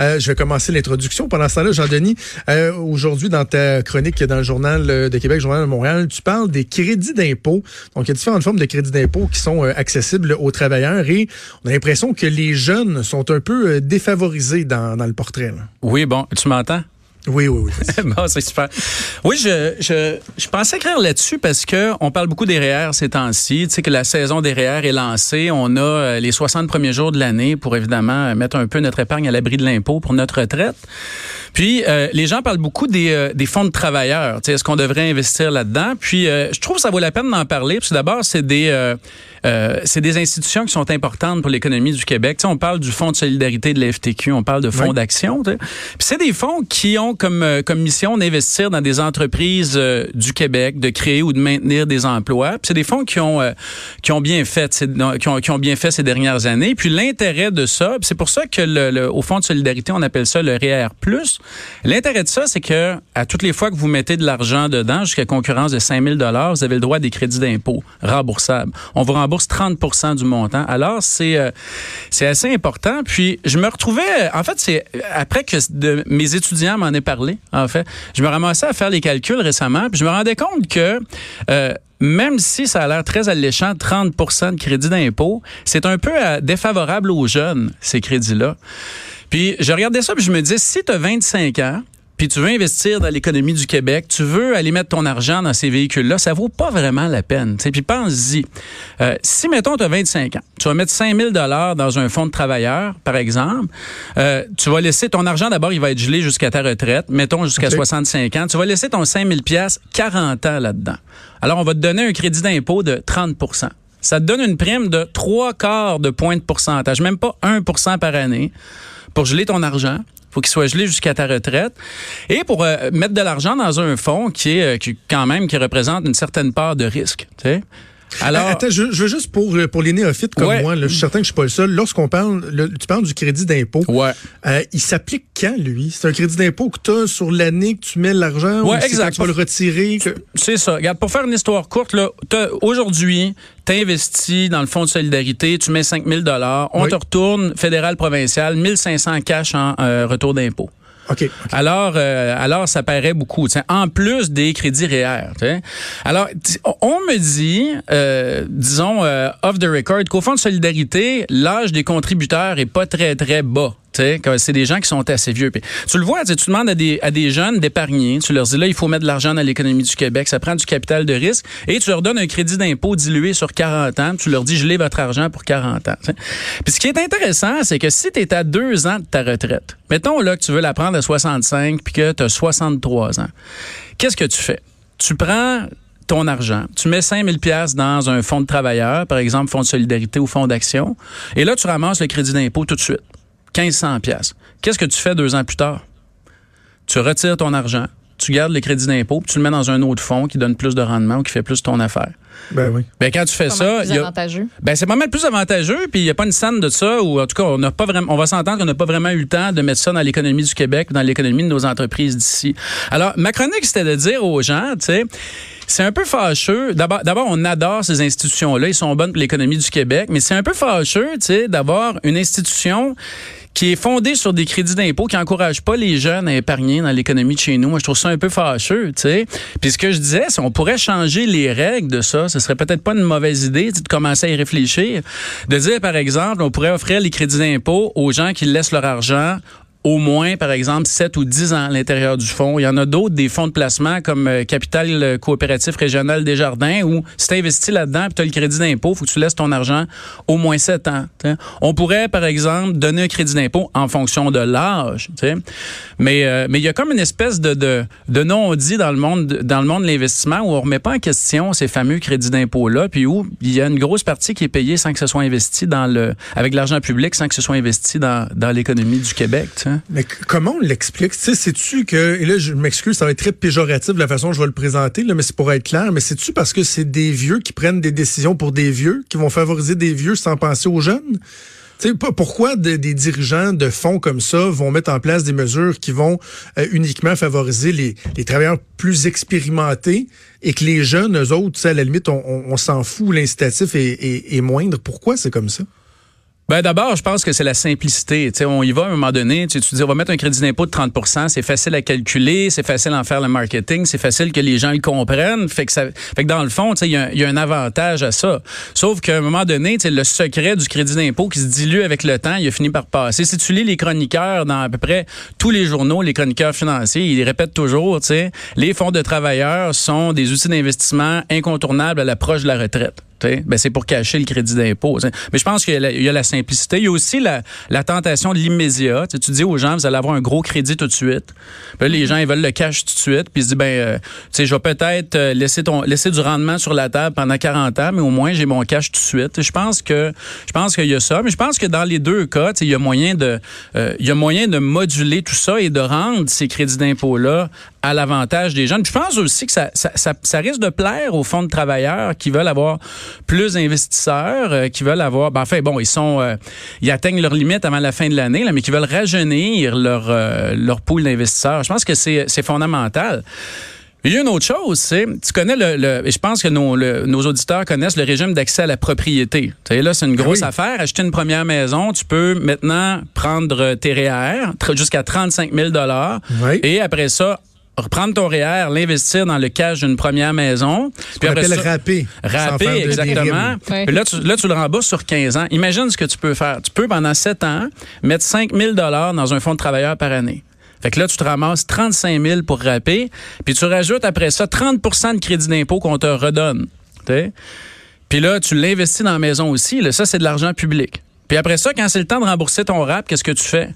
Euh, je vais commencer l'introduction. Pendant ce temps-là, Jean-Denis, euh, aujourd'hui, dans ta chronique dans le Journal de Québec, Journal de Montréal, tu parles des crédits d'impôt. Donc, il y a différentes formes de crédits d'impôt qui sont euh, accessibles aux travailleurs et on a l'impression que les jeunes sont un peu défavorisés dans, le portrait. Oui, bon, tu m'entends? Oui, oui, oui. bon, c'est super. Oui, je, je, je pensais écrire là-dessus parce que on parle beaucoup des REER ces temps-ci. Tu sais que la saison des REER est lancée. On a euh, les 60 premiers jours de l'année pour évidemment mettre un peu notre épargne à l'abri de l'impôt pour notre retraite. Puis, euh, les gens parlent beaucoup des, euh, des fonds de travailleurs. Tu sais, Est-ce qu'on devrait investir là-dedans? Puis, je trouve que ça vaut la peine d'en parler. Parce que d'abord, c'est des, c'est des institutions qui sont importantes pour l'économie du Québec. Tu sais, on parle du Fonds de solidarité de la FTQ, on parle de fonds d'action. Tu sais. Puis, c'est des fonds qui ont comme, euh, comme mission d'investir dans des entreprises euh, du Québec, de créer ou de maintenir des emplois. c'est des fonds qui ont, euh, qui ont bien fait, qui ont, bien fait ces dernières années. Puis l'intérêt de ça, c'est pour ça que le, Fonds de solidarité, on appelle ça le REER+. L'intérêt de ça, c'est que à toutes les fois que vous mettez de l'argent dedans, jusqu'à concurrence de 5 000 vous avez le droit à des crédits d'impôt remboursables. On vous rembourse 30% du montant. Alors, c'est assez important. Puis, je me retrouvais, en fait, c'est après que mes étudiants m'en en fait. Je me ramassais à faire les calculs récemment, puis je me rendais compte que euh, même si ça a l'air très alléchant, 30% de crédit d'impôt, c'est un peu euh, défavorable aux jeunes, ces crédits-là. Puis je regardais ça, puis je me disais, si tu as 25 ans, puis tu veux investir dans l'économie du Québec, tu veux aller mettre ton argent dans ces véhicules-là, ça vaut pas vraiment la peine. T'sais. Puis pense-y. Euh, si, mettons, tu as 25 ans, tu vas mettre 5 000 dans un fonds de travailleurs, par exemple, euh, tu vas laisser ton argent, d'abord, il va être gelé jusqu'à ta retraite, mettons jusqu'à 65 ans, tu vas laisser ton 5 000 40 ans là-dedans. Alors, on va te donner un crédit d'impôt de 30% ça te donne une prime de trois quarts de point de pourcentage, même pas 1% par année, pour geler ton argent faut qu'il soit gelé jusqu'à ta retraite. Et pour euh, mettre de l'argent dans un fonds qui est euh, qui, quand même qui représente une certaine part de risque. Tu sais? Alors, Attends, je, veux juste pour pour les néophytes comme moi, là, je suis certain que je suis pas le seul. Lorsqu'on parle, tu parles du crédit d'impôt. Ouais. Euh, il s'applique quand lui? C'est un crédit d'impôt que tu as sur l'année que tu mets l'argent. Ouais, exact. tu vas le retirer. C'est ça. Regarde, pour faire une histoire courte, là, aujourd'hui, tu investis dans le fonds de solidarité, tu mets 5 000 on te retourne fédéral provincial 1500 cash en euh, retour d'impôt. Alors, euh, alors ça paraît beaucoup. En plus des crédits REER. Alors, on me dit, euh, disons, euh, off the record, qu'au Fonds de solidarité, l'âge des contributeurs est pas très, très bas c'est des gens qui sont assez vieux. tu le vois, tu demandes à des, à des jeunes d'épargner. Tu leur dis là, il faut mettre de l'argent dans l'économie du Québec. Ça prend du capital de risque. Et tu leur donnes un crédit d'impôt dilué sur 40 ans. Tu leur dis, je l'ai votre argent pour 40 ans. Puis ce qui est intéressant, c'est que si tu es à deux ans de ta retraite, mettons là que tu veux la prendre à 65 puis que tu as 63 ans, qu'est-ce que tu fais? Tu prends ton argent. Tu mets 5000 pièces dans un fonds de travailleurs, par exemple fonds de solidarité ou fonds d'action, et là tu ramasses le crédit d'impôt tout de suite. 1500 pièces. Qu'est-ce que tu fais deux ans plus tard? Tu retires ton argent, tu gardes le crédit d'impôt, puis tu le mets dans un autre fonds qui donne plus de rendement ou qui fait plus ton affaire. Ben oui. Ben quand tu fais ça, plus avantageux. Ben c'est pas mal plus avantageux, puis il n'y a pas une scène de ça ou en tout cas on n'a pas vraiment, on va s'entendre qu'on n'a pas vraiment eu le temps de mettre ça dans l'économie du Québec, dans l'économie de nos entreprises d'ici. Alors ma chronique c'était de dire aux gens, tu sais c'est un peu fâcheux. D'abord, d'abord, on adore ces institutions-là. Ils sont bonnes pour l'économie du Québec, mais c'est un peu fâcheux, tu sais, d'avoir une institution qui est fondée sur des crédits d'impôt qui encourage pas les jeunes à épargner dans l'économie de chez nous. Moi, je trouve ça un peu fâcheux, tu sais. Puis ce que je disais, c'est on pourrait changer les règles de ça. Ce serait peut-être pas une mauvaise idée de commencer à y réfléchir. De dire, par exemple, on pourrait offrir les crédits d'impôt aux gens qui laissent leur argent au moins, par exemple, 7 ou 10 ans à l'intérieur du fonds. Il y en a d'autres, des fonds de placement comme euh, Capital Coopératif Régional des Jardins, où si tu là-dedans et tu as le crédit d'impôt, faut que tu laisses ton argent au moins 7 ans. On pourrait, par exemple, donner un crédit d'impôt en fonction de l'âge. Mais euh, mais il y a comme une espèce de, non-dit dans le monde dans le monde de l'investissement où on remet pas en question ces fameux crédits d'impôt-là, puis où il y a une grosse partie qui est payée sans que ce soit investi dans le avec l'argent public, sans que ce soit investi dans l'économie du Québec. Sais. Mais comment on l'explique? Tu sais, sais-tu que, et là, je m'excuse, ça va être très péjoratif la façon dont je vais le présenter, là, mais c'est pour être clair, mais c'est-tu parce que c'est des vieux qui prennent des décisions pour des vieux, qui vont favoriser des vieux sans penser aux jeunes? Tu sais, pas- pourquoi de- des dirigeants de fonds comme ça vont mettre en place des mesures qui vont euh, uniquement favoriser les, travailleurs plus expérimentés et que les jeunes, eux autres, à la limite, on, s'en fout, l'incitatif est moindre? Pourquoi c'est comme ça? Ben d'abord, je pense que c'est la simplicité. Tu sais, on y va à un moment donné. Tu, dis, on va mettre un crédit d'impôt de 30% c'est facile à calculer, c'est facile à en faire le marketing, c'est facile que les gens le comprennent. Fait que, ça, fait que dans le fond, il y, a un- il y a un avantage à ça. Sauf qu'à un moment donné, le secret du crédit d'impôt qui se dilue avec le temps, il a fini par passer. Si tu lis les chroniqueurs dans à peu près tous les journaux, les chroniqueurs financiers, ils répètent toujours, les fonds de travailleurs sont des outils d'investissement incontournables à l'approche de la retraite. Ben, c'est pour cacher le crédit d'impôt. Mais je pense qu'il y, a la- simplicité. Il y a aussi la, tentation de l'immédiat. Tu, dis aux gens, vous allez avoir un gros crédit tout de suite. Les gens, ils veulent le cash tout de suite. Puis ils se disent, ben, euh, je vais peut-être euh, laisser, laisser du rendement sur la table pendant 40 ans, mais au moins, j'ai mon cash tout de suite. Je pense que je qu'il y a ça. Mais je pense que dans les deux cas, il y a moyen de, euh, y a moyen de moduler tout ça et de rendre ces crédits d'impôt-là à l'avantage des jeunes. Puis je pense aussi que ça, ça, ça risque de plaire aux fonds de travailleurs qui veulent avoir plus d'investisseurs, euh, qui veulent avoir, ben, enfin bon, ils sont, euh, ils atteignent leur limite avant la fin de l'année, mais qui veulent rajeunir leur euh, leur pool d'investisseurs. Je pense que c'est fondamental. Il y a une autre chose, c'est, tu connais le, le- et je pense que nos, le- nos auditeurs connaissent le régime d'accès à la propriété. Tu sais, là, c'est une grosse oui. affaire. Acheter une première maison, tu peux maintenant prendre tes REER jusqu'à 35 000 Oui. et après ça, reprendre ton REER, l'investir dans le cash d'une première maison. On après appelle ça- exactement. Puis là, tu, là, tu le rembourses sur 15 ans. Imagine ce que tu peux faire. Tu peux, pendant 7 ans, mettre 5 000 dans un fonds de travailleurs par année. Fait que là, tu te ramasses 35 000 pour râper, puis tu rajoutes après ça 30% de crédit d'impôt qu'on te redonne. Puis là, tu l'investis dans la maison aussi. Là, ça, c'est de l'argent public. Puis après ça, quand c'est le temps de rembourser ton rap, qu'est-ce que tu fais?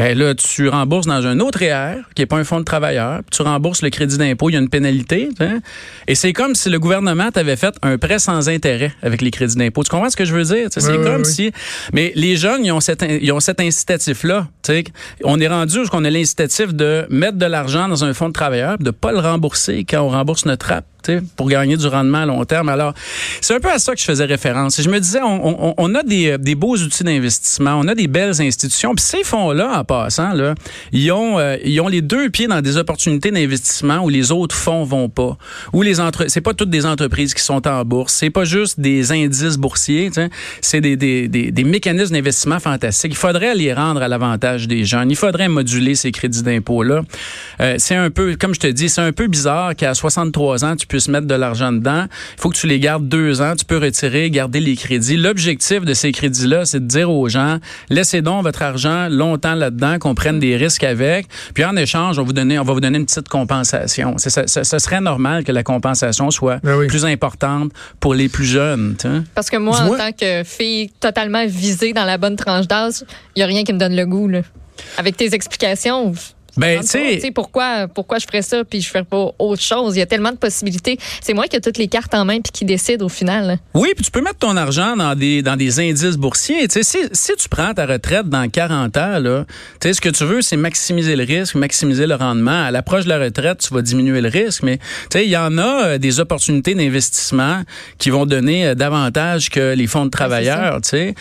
Ben là, tu rembourses dans un autre REER, qui n'est pas un fonds de travailleur, puis tu rembourses le crédit d'impôt, il y a une pénalité. Et c'est comme si le gouvernement t'avait fait un prêt sans intérêt avec les crédits d'impôt. Tu comprends ce que je veux dire? C'est Oui, comme oui. si... Mais les jeunes, ils ont cet, in- ils ont cet incitatif-là. On est rendu où on a l'incitatif de mettre de l'argent dans un fonds de travailleur, puis de pas le rembourser quand on rembourse notre rap. Pour gagner du rendement à long terme. Alors, c'est un peu à ça que je faisais référence. Je me disais, on, a des, des beaux outils d'investissement, on a des belles institutions. Puis ces fonds-là, en passant, ils, ont, euh, ils ont les deux pieds dans des opportunités d'investissement où les autres fonds vont pas. Où les entre... C'est pas toutes des entreprises qui sont en bourse. C'est pas juste des indices boursiers. C'est des, des, des, des mécanismes d'investissement fantastiques. Il faudrait les rendre à l'avantage des jeunes. Il faudrait moduler ces crédits d'impôt-là. Euh, c'est un peu, comme je te dis, c'est un peu bizarre qu'à 63 ans, tu puisses mettre de l'argent dedans. Il faut que tu les gardes deux ans. Tu peux retirer, garder les crédits. L'objectif de ces crédits-là, c'est de dire aux gens, laissez donc votre argent longtemps là-dedans, qu'on prenne des risques avec. Puis en échange, on, va vous donner, on va vous donner une petite compensation. C'est- Ça, ça- ça serait normal que la compensation soit Ben oui. plus importante pour les plus jeunes. Parce que moi, en tant que fille totalement visée dans la bonne tranche d'âge, il n'y a rien qui me donne le goût. Là. Avec tes explications, Ben, tu sais- pourquoi, pourquoi je ferais ça puis je ferais pas autre chose. Il y a tellement de possibilités. C'est moi qui ai toutes les cartes en main puis qui décide au final. là. Oui, puis tu peux mettre ton argent dans des, dans des indices boursiers. Tu sais, si, si tu prends ta retraite dans 40 ans, là, tu sais, ce que tu veux, c'est maximiser le risque, maximiser le rendement. À l'approche de la retraite, tu vas diminuer le risque, mais tu sais, il y en a euh, des opportunités d'investissement qui vont donner euh, davantage que les fonds de travailleurs, tu sais.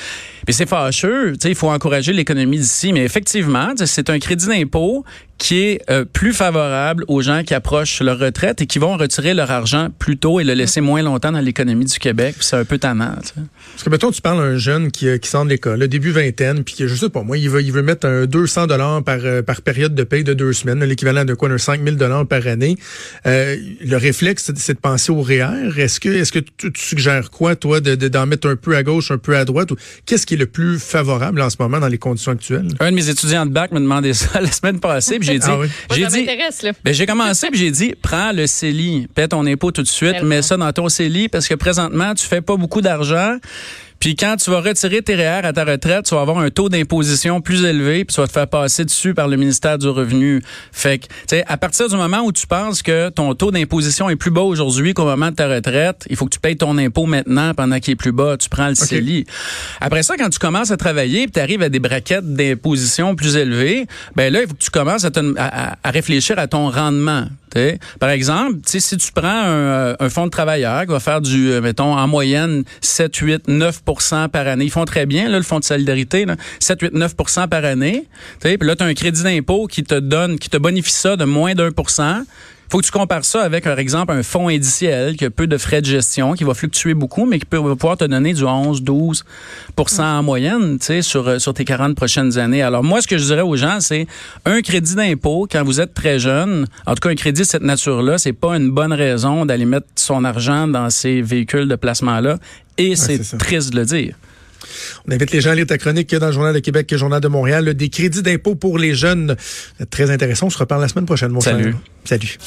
Puis c'est fâcheux, il faut encourager l'économie d'ici, mais effectivement, c'est un crédit d'impôt qui est euh, plus favorable aux gens qui approchent leur retraite et qui vont retirer leur argent plus tôt et le laisser moins longtemps dans l'économie du Québec. Puis C'est un peu tannant. tu sais. Parce que, mettons, tu parles à un jeune qui, euh, qui sort de l'école, le début vingtaine, puis je sais pas, moi, il veut, il veut mettre un 200 dollars par, euh, par période de paye de deux semaines, l'équivalent de quoi, d'un 5 000 dollars par année. Euh, le réflexe, c'est- de penser au REER. Est-ce que, est-ce que tu, tu suggères quoi, toi, de, de- d'en mettre un peu à gauche, un peu à droite? Qu'est-ce qui est le plus favorable en ce moment dans les conditions actuelles? Un de mes étudiants de bac me demandait ça la semaine passée, puis j'ai dit, Ah oui? Moi, j'ai dit, ben, j'ai commencé puis j'ai dit prends le CELI, paie ton impôt tout de suite, Tellement. mets ça dans ton CELI parce que présentement tu fais pas beaucoup d'argent. Puis quand tu vas retirer tes REER à ta retraite, tu vas avoir un taux d'imposition plus élevé, puis tu vas te faire passer dessus par le ministère du Revenu. Fait que, tu sais, à partir du moment où tu penses que ton taux d'imposition est plus bas aujourd'hui qu'au moment de ta retraite, il faut que tu payes ton impôt maintenant pendant qu'il est plus bas. Tu prends le CELI. Après ça, quand tu commences à travailler, puis tu arrives à des braquettes d'imposition plus élevées, ben là, il faut que tu commences à, te- à- à réfléchir à ton rendement. Par exemple, si tu prends un, un fonds de travailleur qui va faire du, euh, mettons, en moyenne 7, 8, 9% par année, ils font très bien, le fonds de solidarité, là, 7, 8, 9% par année. Puis là, tu as un crédit d'impôt qui te donne, qui te bonifie ça de moins d'un faut que tu compares ça avec, par exemple, un fonds indiciel qui a peu de frais de gestion, qui va fluctuer beaucoup, mais qui peut pouvoir te donner du 11, 12% en moyenne, tu sais, sur, euh, sur tes 40 prochaines années. Alors, moi, ce que je dirais aux gens, c'est un crédit d'impôt quand vous êtes très jeune. En tout cas, un crédit de cette nature-là, c'est pas une bonne raison d'aller mettre son argent dans ces véhicules de placement-là. Et c'est triste de le dire. On invite les gens à lire ta chronique dans le Journal de Québec et le Journal de Montréal. Des crédits d'impôt pour les jeunes. Très intéressant. On se reparle la semaine prochaine, mon Salut. Salut.